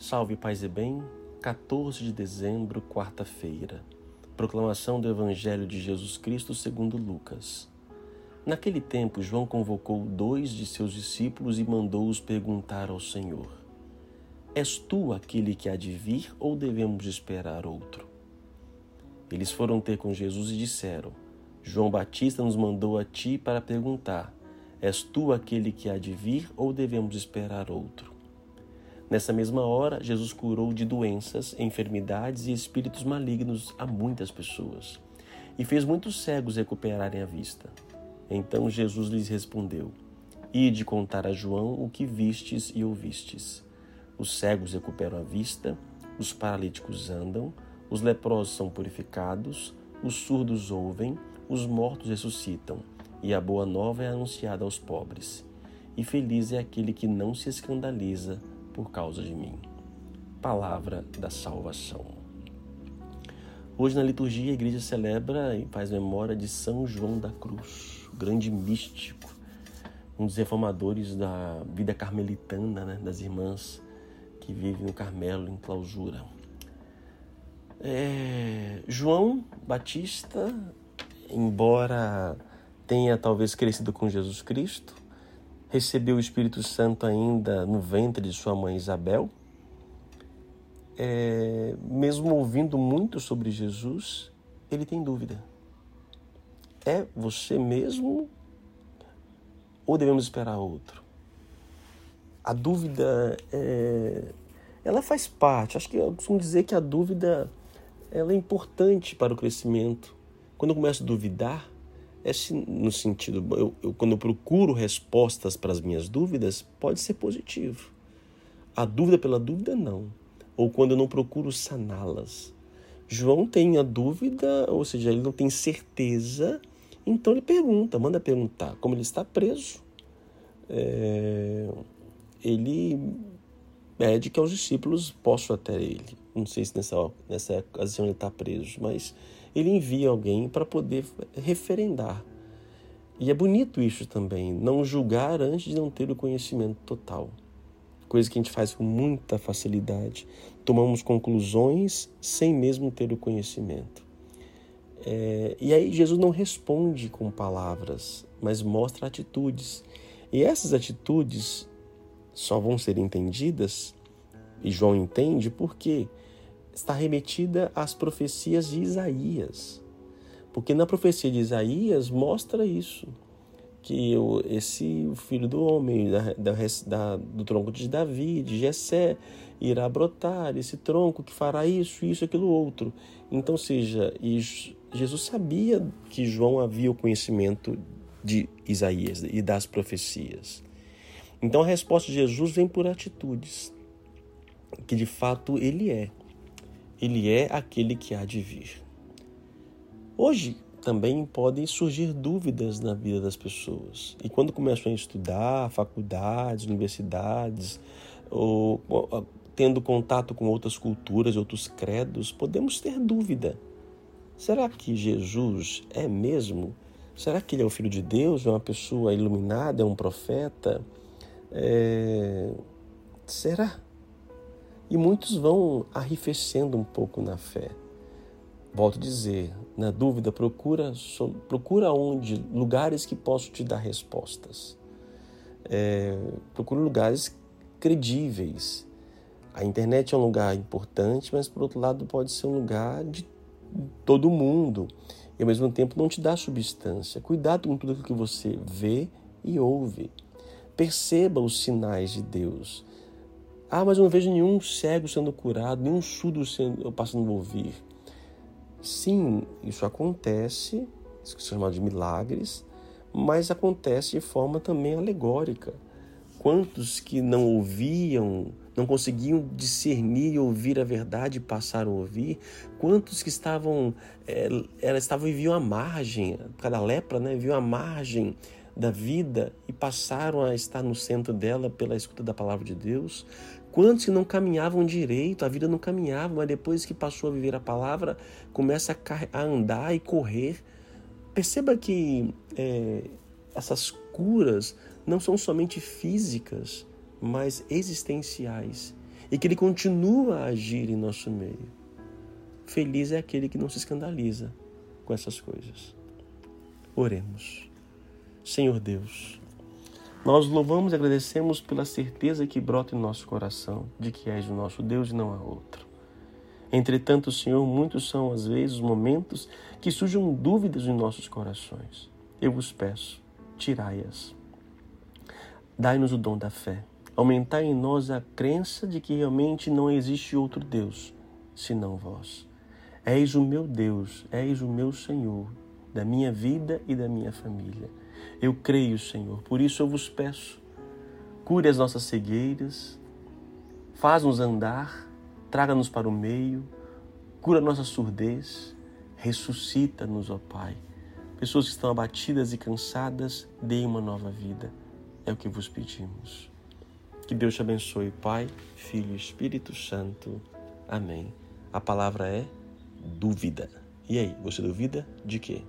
Salve, paz e bem. 14 de dezembro, quarta-feira. Proclamação do Evangelho de Jesus Cristo segundo Lucas. Naquele tempo, João convocou dois de seus discípulos e mandou-os perguntar ao Senhor: És tu aquele que há de vir ou devemos esperar outro? Eles foram ter com Jesus e disseram: João Batista nos mandou a ti para perguntar: És tu aquele que há de vir ou devemos esperar outro? Nessa mesma hora, Jesus curou de doenças, enfermidades e espíritos malignos a muitas pessoas e fez muitos cegos recuperarem a vista. Então Jesus lhes respondeu: Ide contar a João o que vistes e ouvistes. Os cegos recuperam a vista, os paralíticos andam, os leprosos são purificados, os surdos ouvem, os mortos ressuscitam e a boa nova é anunciada aos pobres. E feliz é aquele que não se escandaliza por causa de mim. Palavra da salvação. Hoje na liturgia a igreja celebra e faz memória de São João da Cruz, grande místico, um dos reformadores da vida carmelitana, né, das irmãs que vivem no Carmelo em clausura. É, João Batista, embora tenha talvez crescido com Jesus Cristo, recebeu o Espírito Santo ainda no ventre de sua mãe Isabel. É, mesmo ouvindo muito sobre Jesus, ele tem dúvida. É você mesmo ou devemos esperar outro? A dúvida, é, ela faz parte. Acho que eu costumo dizer que a dúvida ela é importante para o crescimento. Quando eu começo a duvidar, é no sentido, eu, eu, quando eu procuro respostas para as minhas dúvidas, pode ser positivo. A dúvida pela dúvida, não. Ou quando eu não procuro saná-las. João tem a dúvida, ou seja, ele não tem certeza, então ele pergunta, manda perguntar. Como ele está preso, é, ele pede que aos discípulos possam até ele. Não sei se nessa, nessa ocasião ele está preso, mas ele envia alguém para poder referendar. E é bonito isso também, não julgar antes de não ter o conhecimento total. Coisa que a gente faz com muita facilidade. Tomamos conclusões sem mesmo ter o conhecimento. É, e aí Jesus não responde com palavras, mas mostra atitudes. E essas atitudes só vão ser entendidas, e João entende, porque quê? Está remetida às profecias de Isaías. Porque na profecia de Isaías mostra isso, que esse filho do homem, da, da, do tronco de Davi, de Jessé, irá brotar, esse tronco que fará isso, isso, aquilo, outro. Então, seja, Jesus sabia que João havia o conhecimento de Isaías e das profecias. Então a resposta de Jesus vem por atitudes, que de fato ele é ele é aquele que há de vir. Hoje também podem surgir dúvidas na vida das pessoas. E quando começam a estudar, faculdades, universidades, ou, ou tendo contato com outras culturas, outros credos, podemos ter dúvida. Será que Jesus é mesmo? Será que ele é o Filho de Deus? É uma pessoa iluminada? É um profeta? É... Será? E muitos vão arrefecendo um pouco na fé. Volto a dizer, na dúvida, procura, procura onde, lugares que possam te dar respostas. É, procura lugares credíveis. A internet é um lugar importante, mas por outro lado pode ser um lugar de todo mundo e ao mesmo tempo não te dá substância. Cuidado com tudo que você vê e ouve. Perceba os sinais de Deus. Ah, mas eu não vejo nenhum cego sendo curado, nenhum surdo sendo, passando a ouvir. Sim, isso acontece, isso que se chama de milagres, mas acontece de forma também alegórica. Quantos que não ouviam, não conseguiam discernir e ouvir a verdade passaram a ouvir? Quantos que estavam, é, estavam e viam margem, cada lepra, né, viu a margem da vida e passaram a estar no centro dela pela escuta da palavra de Deus? Quantos que não caminhavam direito, a vida não caminhava, mas depois que passou a viver a palavra, começa a andar e correr. Perceba que é, essas curas não são somente físicas, mas existenciais. e que Ele continua a agir em nosso meio. Feliz é aquele que não se escandaliza com essas coisas. Oremos. Senhor Deus, nós louvamos e agradecemos pela certeza que brota em nosso coração de que és o nosso Deus e não há outro. Entretanto, Senhor, muitos são às vezes os momentos que surjam dúvidas em nossos corações. Eu vos peço, tirai-as. Dai-nos o dom da fé. Aumentai em nós a crença de que realmente não existe outro Deus senão vós. És o meu Deus, és o meu Senhor, da minha vida e da minha família. Eu creio, Senhor, por isso eu vos peço, cure as nossas cegueiras, faz-nos andar traga-nos para o meio, cura nossa surdez, ressuscita-nos, ó Pai. Pessoas que estão abatidas e cansadas, deem uma nova vida. É o que vos pedimos. Que Deus te abençoe, Pai, Filho e Espírito Santo. Amém. A palavra é dúvida. E aí, você duvida de quê?